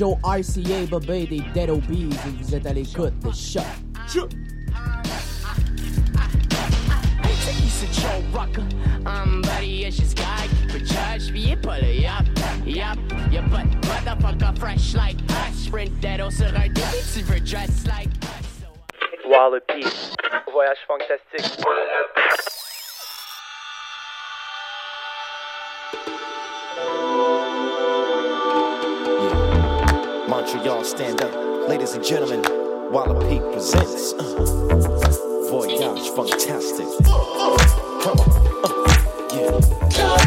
Joe RCA, Bobby des Dead Obies et vous êtes à l'écoute de Choc. Joe Rucker. I'm buddy, it's just guy. For judge, be it puller, yup, yup. Your butt, motherfucker, fresh like us. Sprint that also right there. Tu veux dress like us. Wallopy. Voyage fantastique. Montreal, stand up. Ladies and gentlemen, Wallopy presents uh, Voyage Fantastic. Come on. Uh, yeah.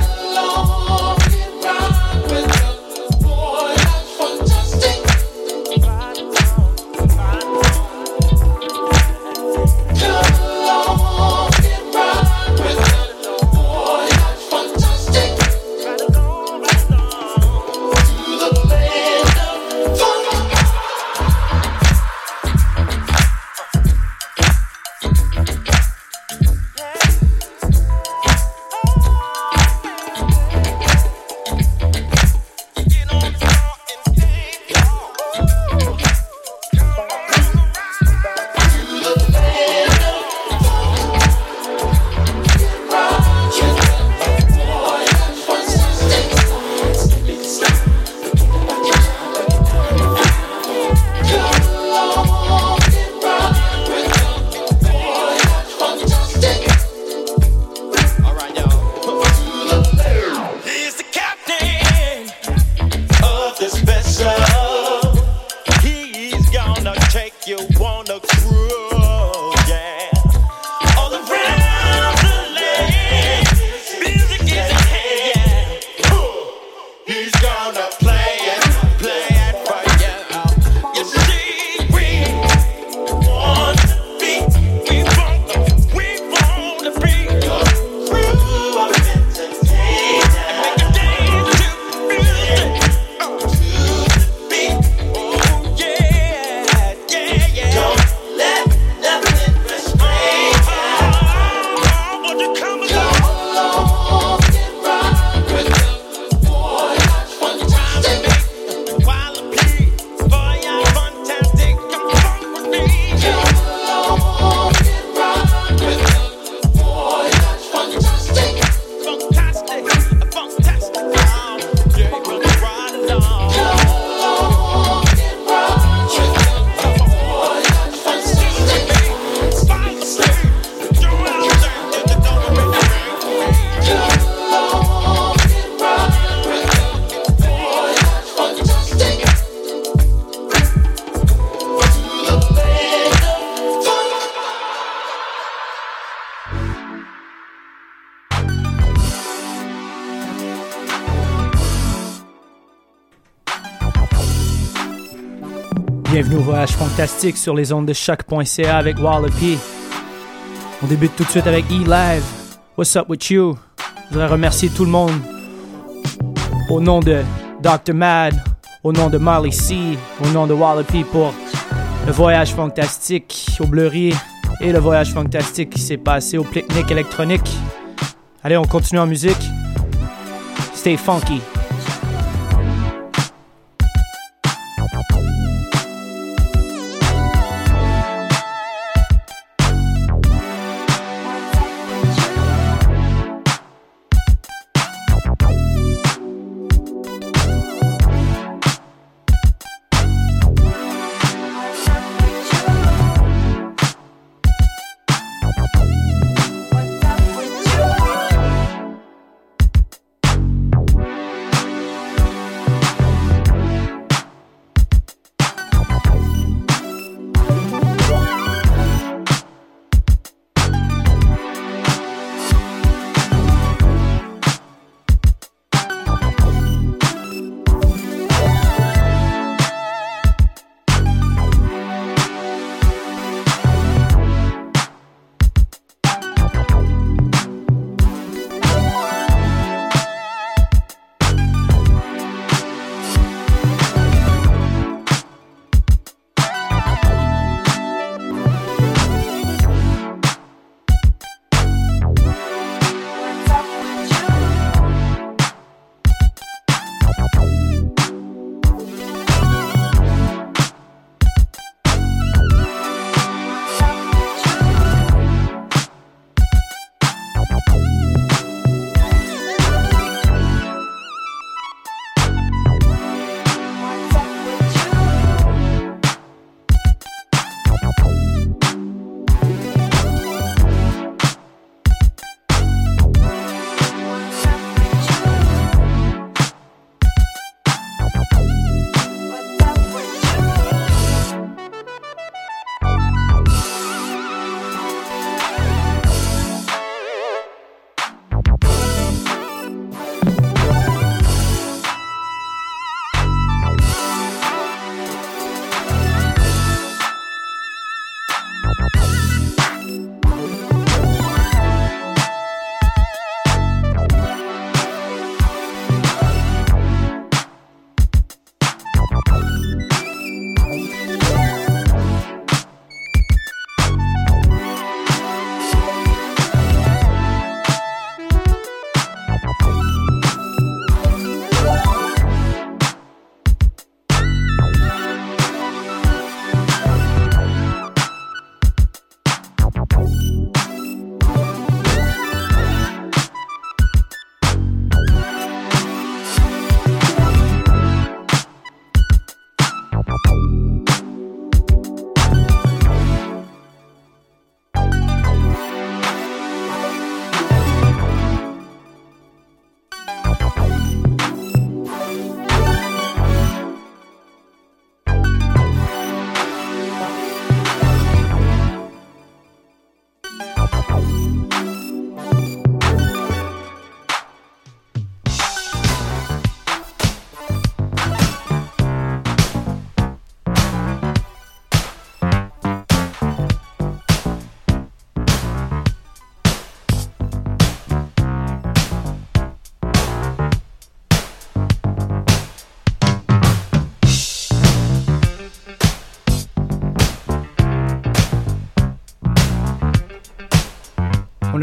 Sur les ondes de choc.ca avec Wallopy. On débute tout de suite avec E-Live. What's up with you? Je voudrais remercier tout le monde. Au nom de Dr. Mad, au nom de Marley C, au nom de Wallopy pour le voyage fantastique au Bleury et le voyage fantastique qui s'est passé au pique-nique électronique. Allez, on continue en musique. Stay funky.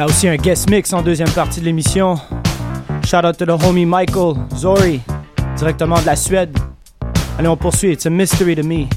A aussi un guest mix en deuxième partie de l'émission. Shout out to the homie Michael Zori, directement de la Suède. Allez, on poursuit. It's a mystery to me.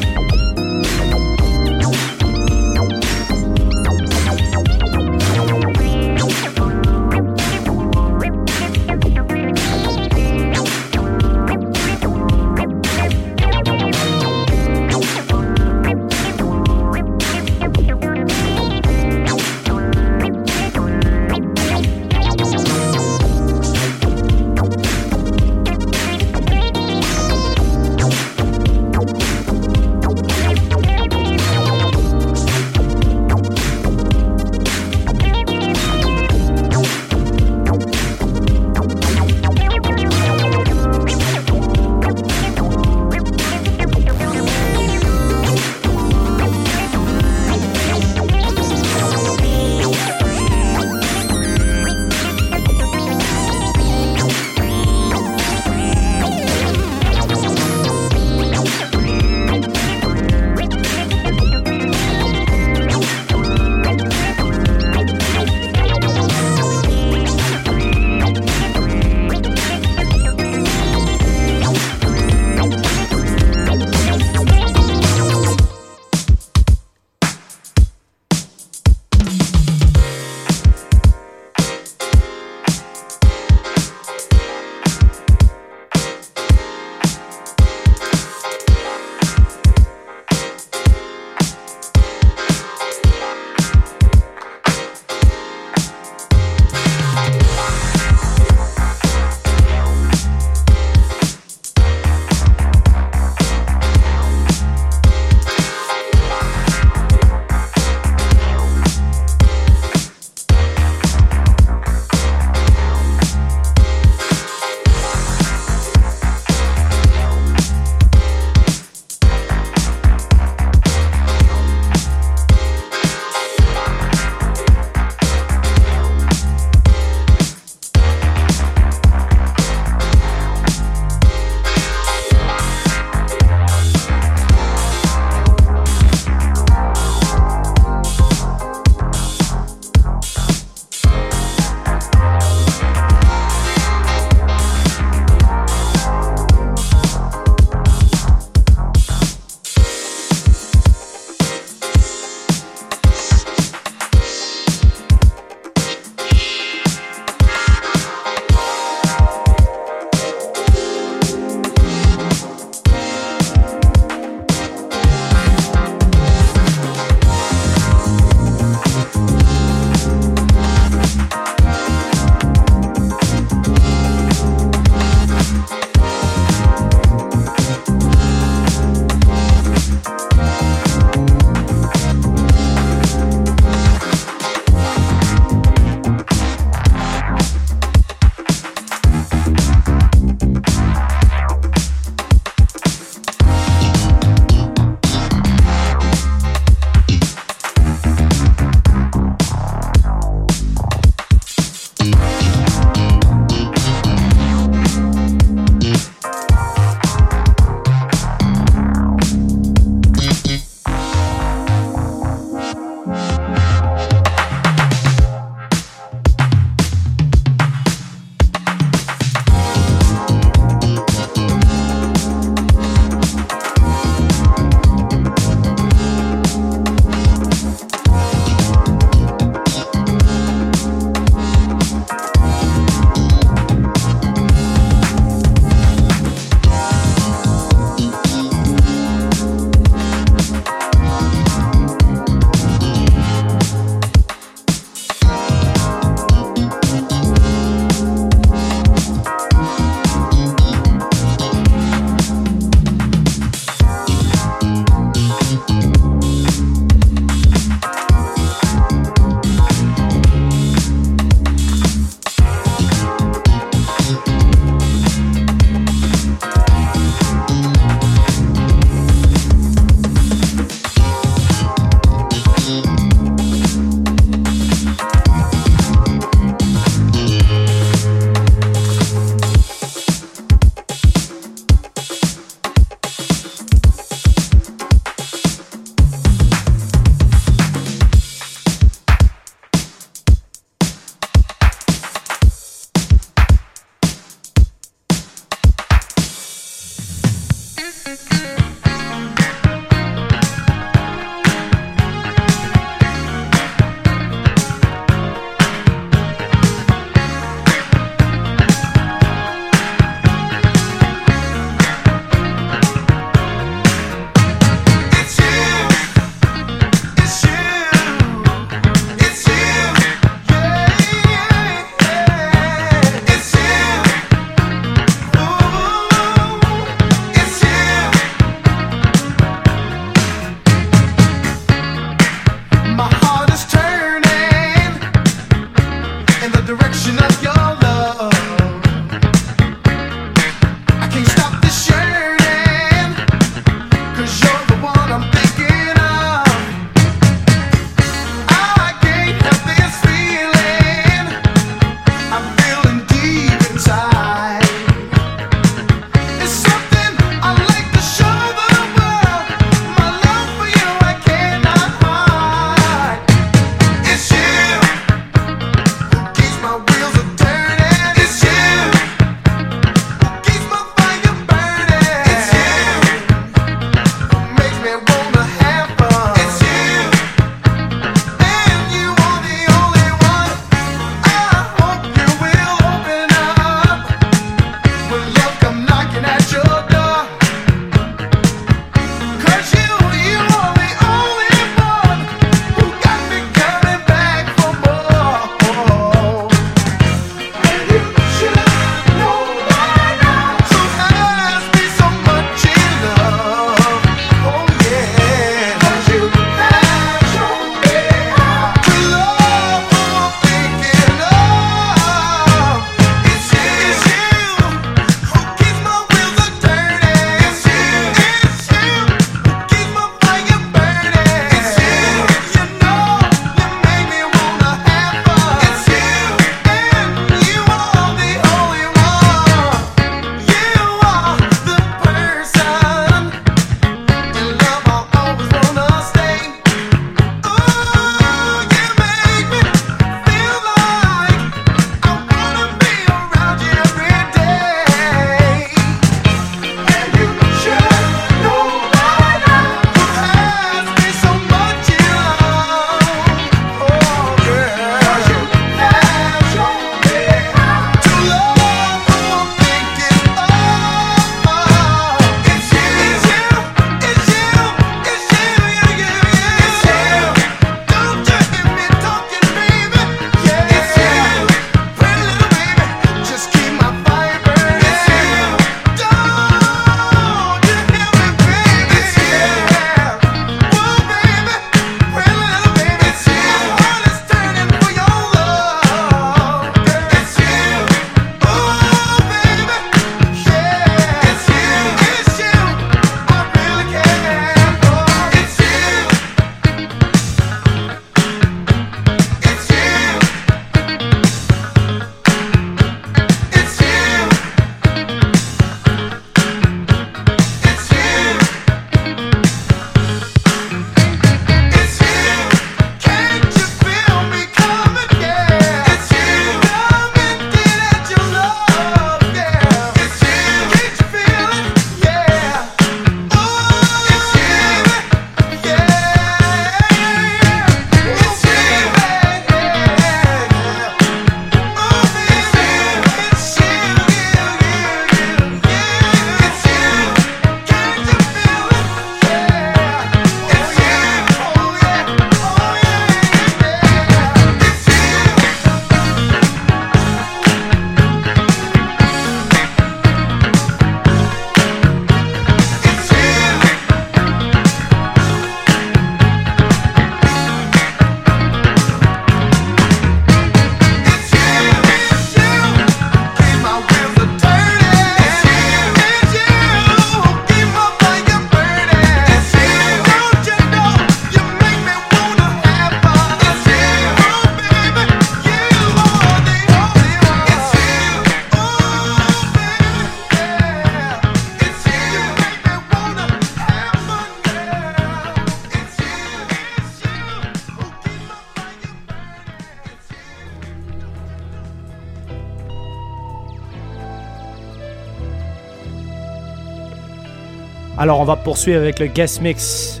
Alors on va poursuivre avec le guest mix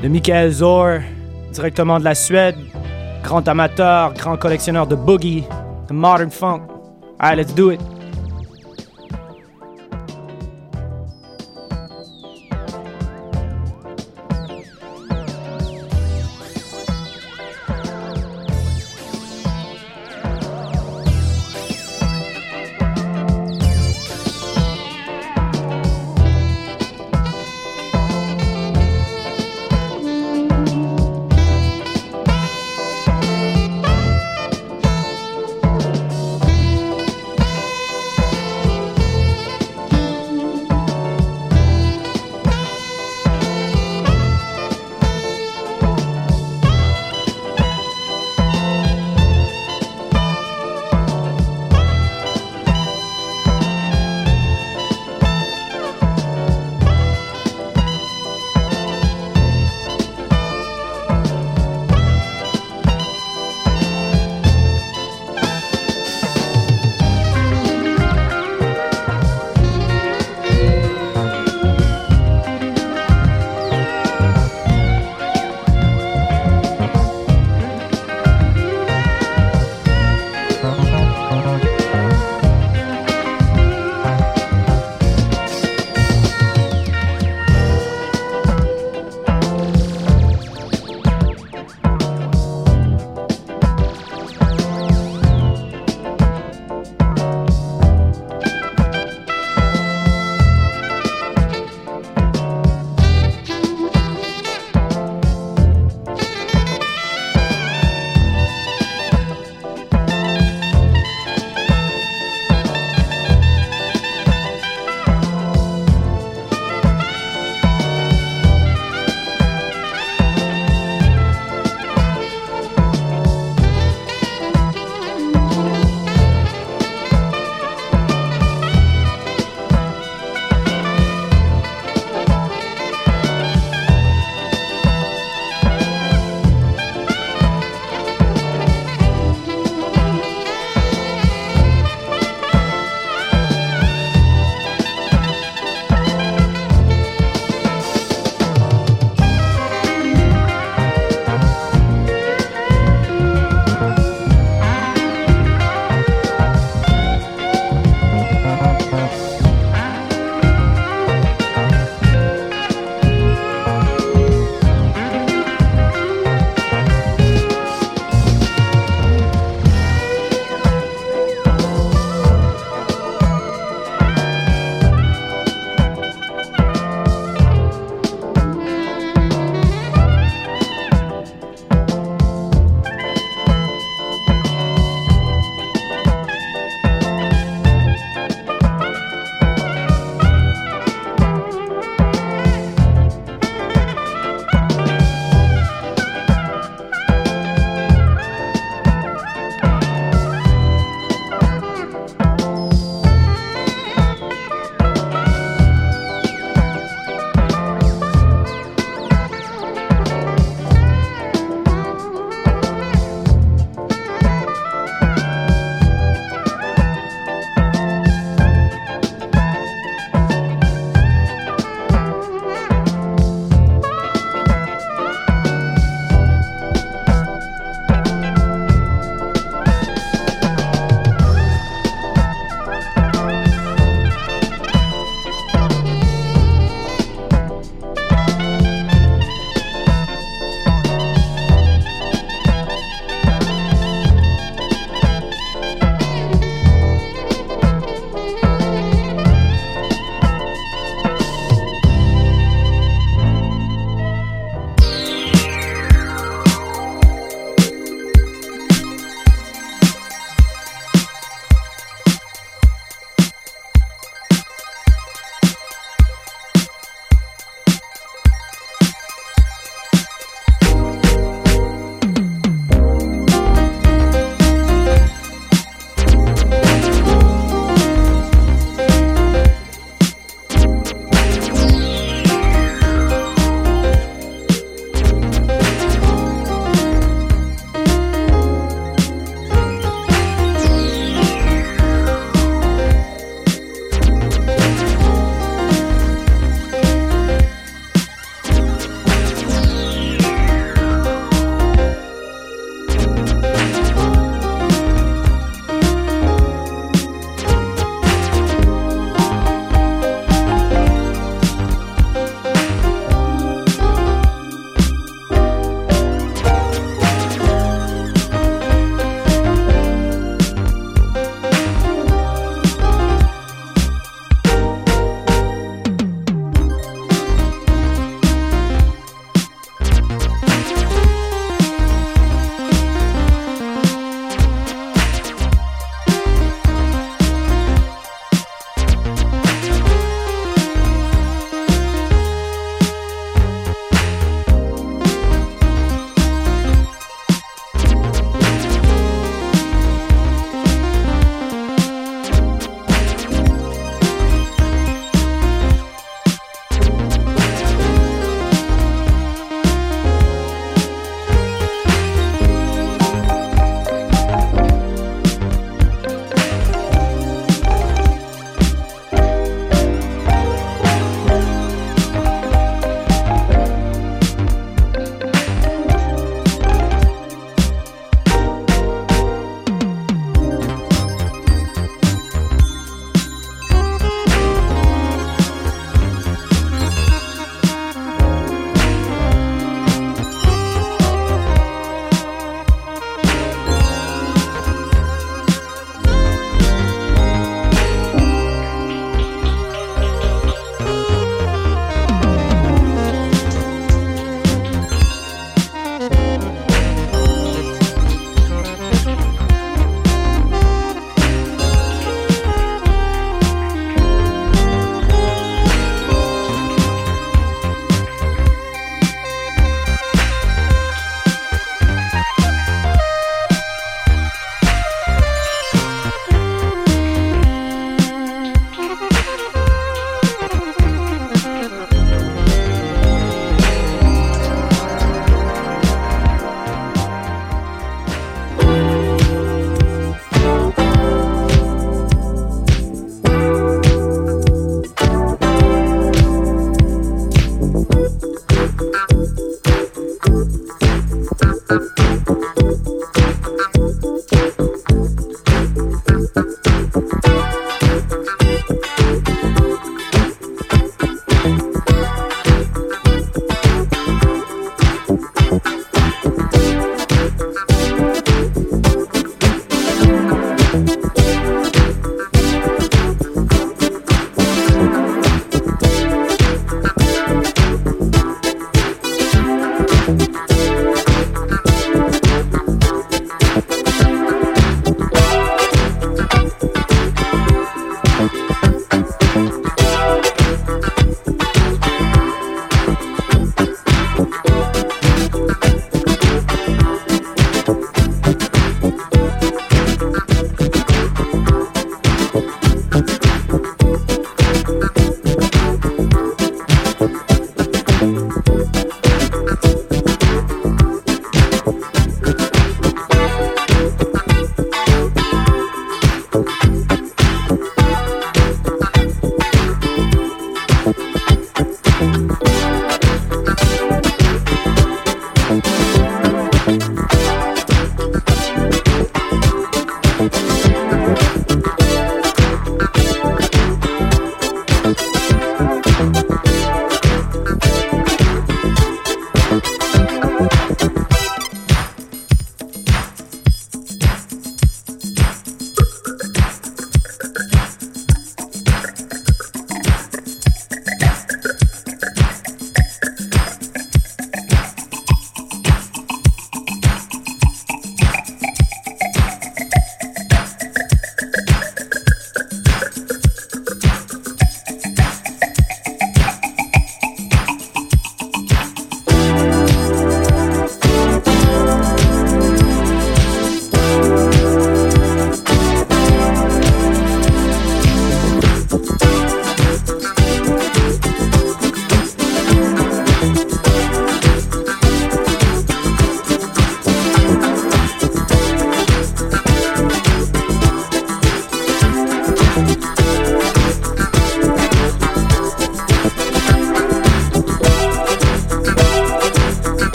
de Michael Zor, directement de la Suède, grand amateur, grand collectionneur de boogie, de modern funk. Alright, let's do it.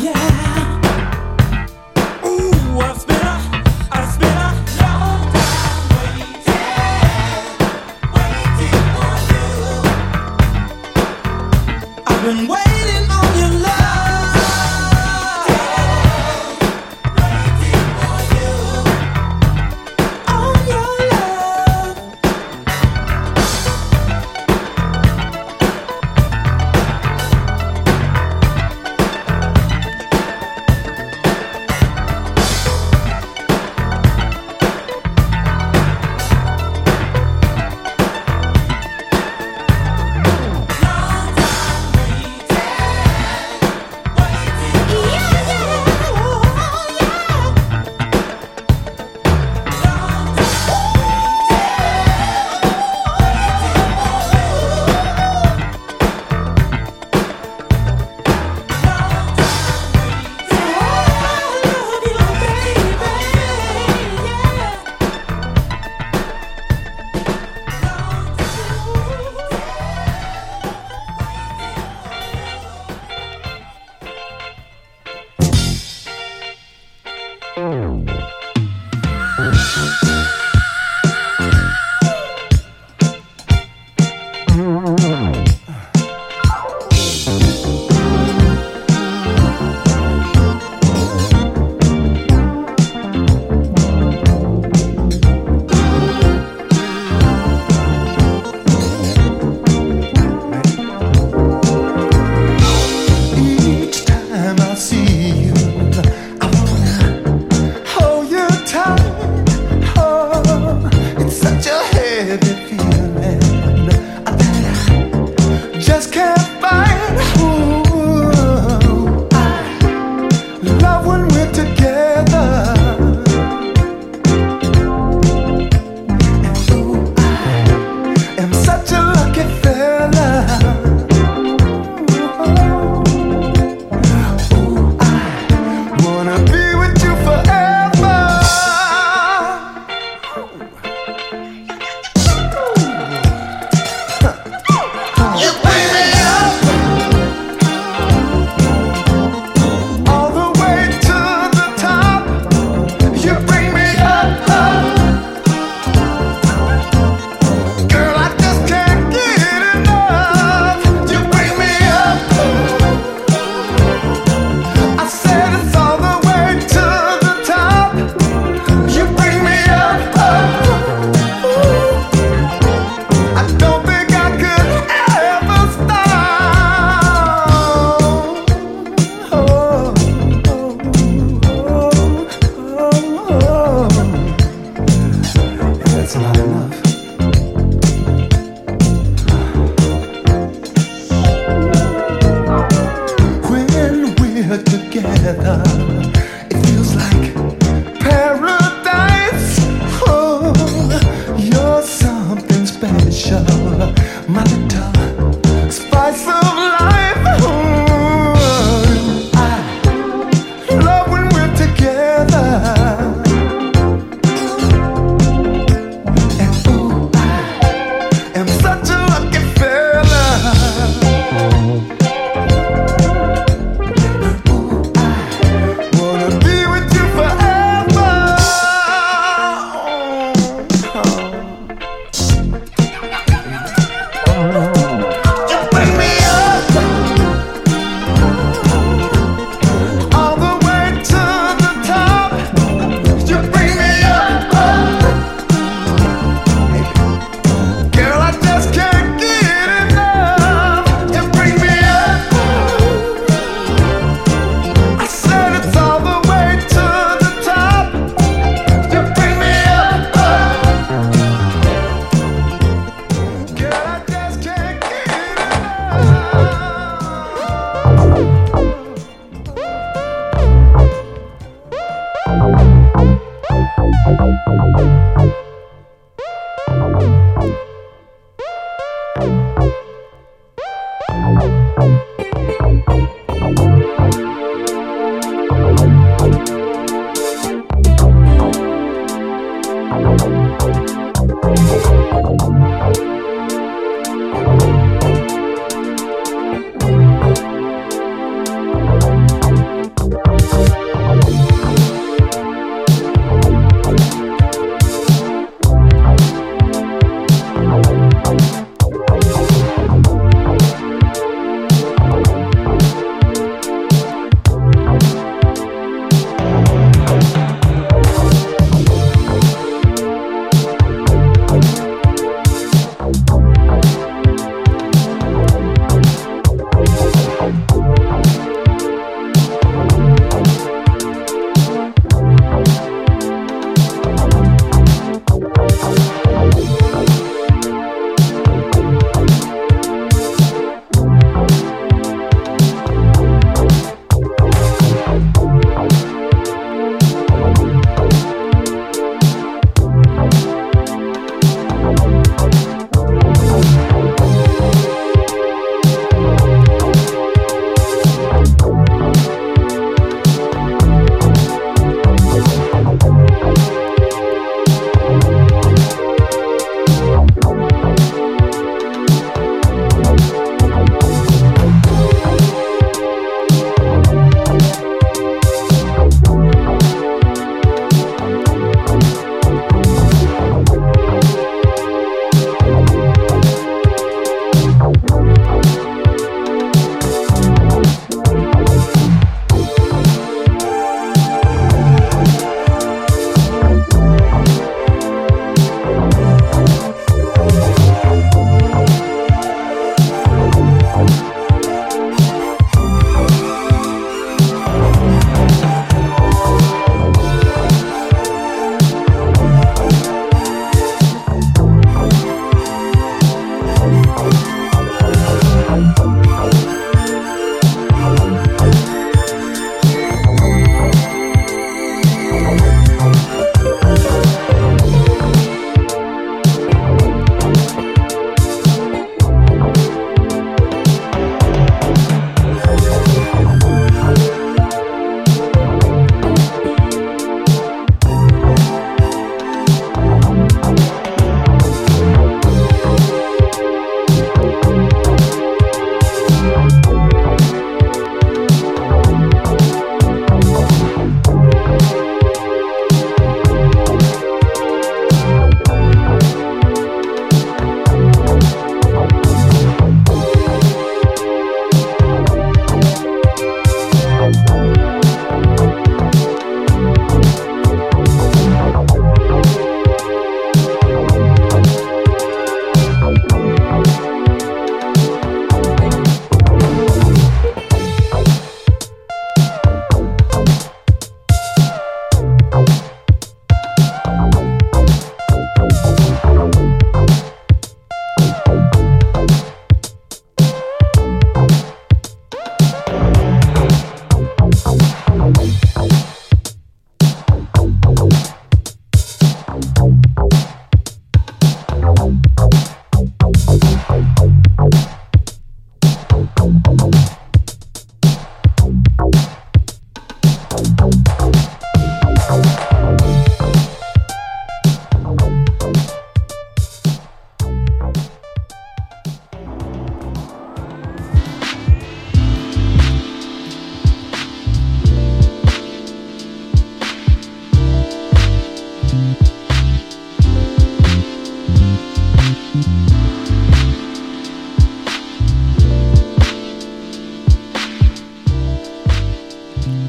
yeah.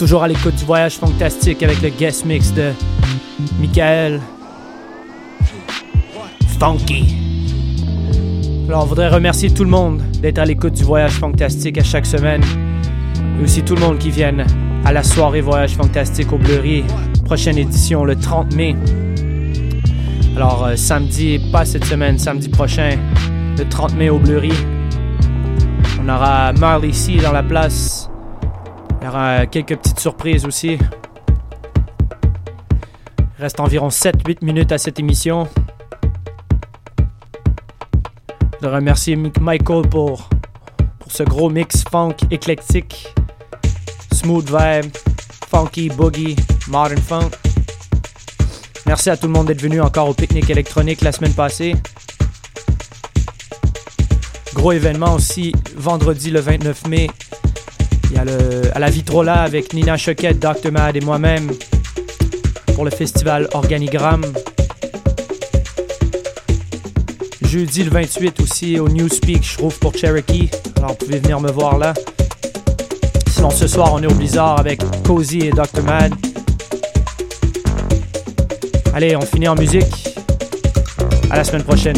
Toujours à l'écoute du voyage fantastique avec le guest mix de Michael Funky. Alors, on voudrait remercier tout le monde d'être à l'écoute du voyage fantastique à chaque semaine. Et aussi tout le monde qui vienne à la soirée voyage fantastique au Bleury. Prochaine édition le 30 mai. Alors, euh, samedi, pas cette semaine, samedi prochain, le 30 mai au Bleury. On aura Marley C dans la place. Il y aura quelques petites surprises aussi. Il reste environ 7-8 minutes à cette émission. Je Mick Michael pour, pour ce gros mix funk éclectique. Smooth vibe, funky, boogie, modern funk. Merci à tout le monde d'être venu encore au pique-nique électronique la semaine passée. Gros événement aussi, vendredi le 29 mai. Il y a le, à la Vitrola avec Nina Choquette, Dr. Mad et moi-même pour le festival Organigramme. Jeudi le 28 aussi au Newspeak, je trouve pour Cherokee. Alors vous pouvez venir me voir là. Sinon ce soir on est au Blizzard avec Cozy et Dr. Mad. Allez, on finit en musique. À la semaine prochaine.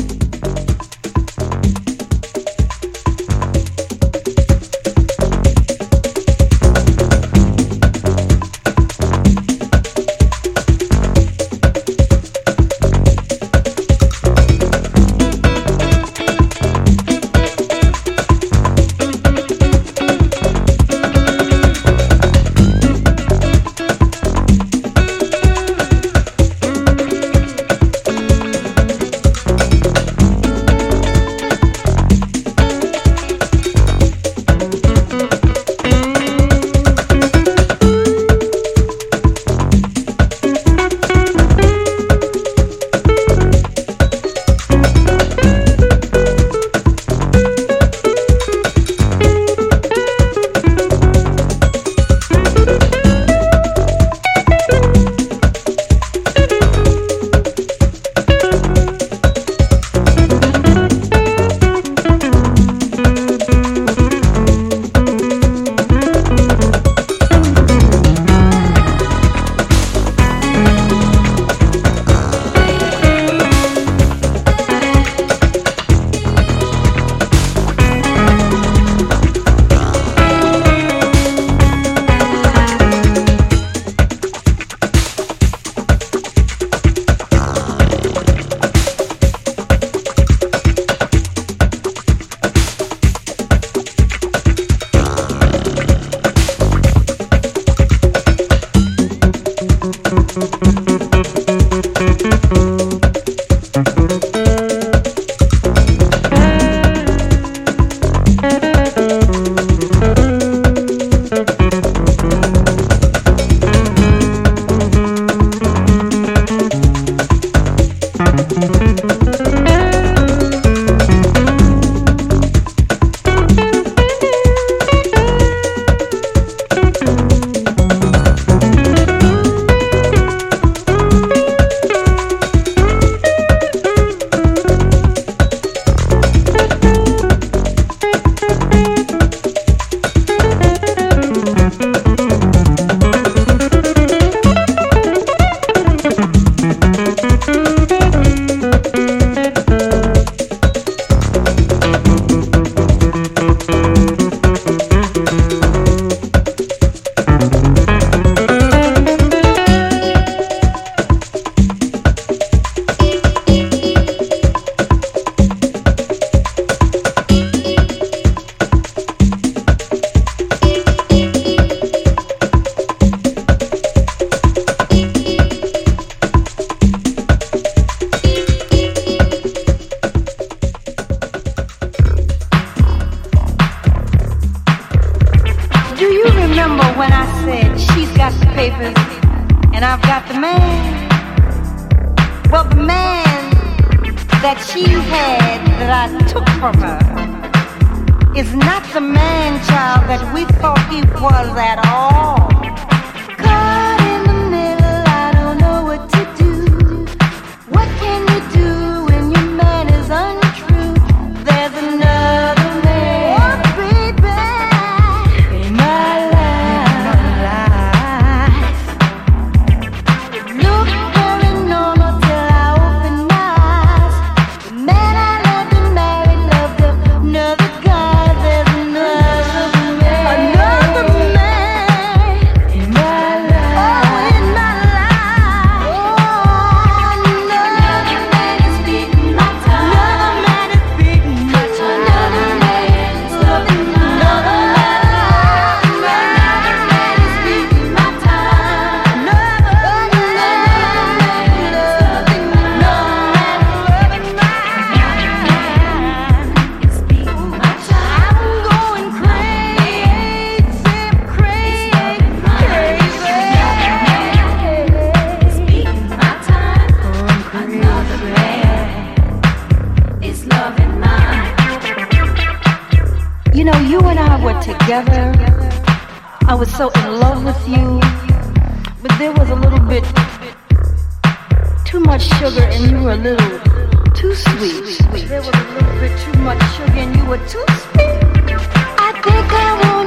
a little bit too much sugar and you were too sweet. I think I want.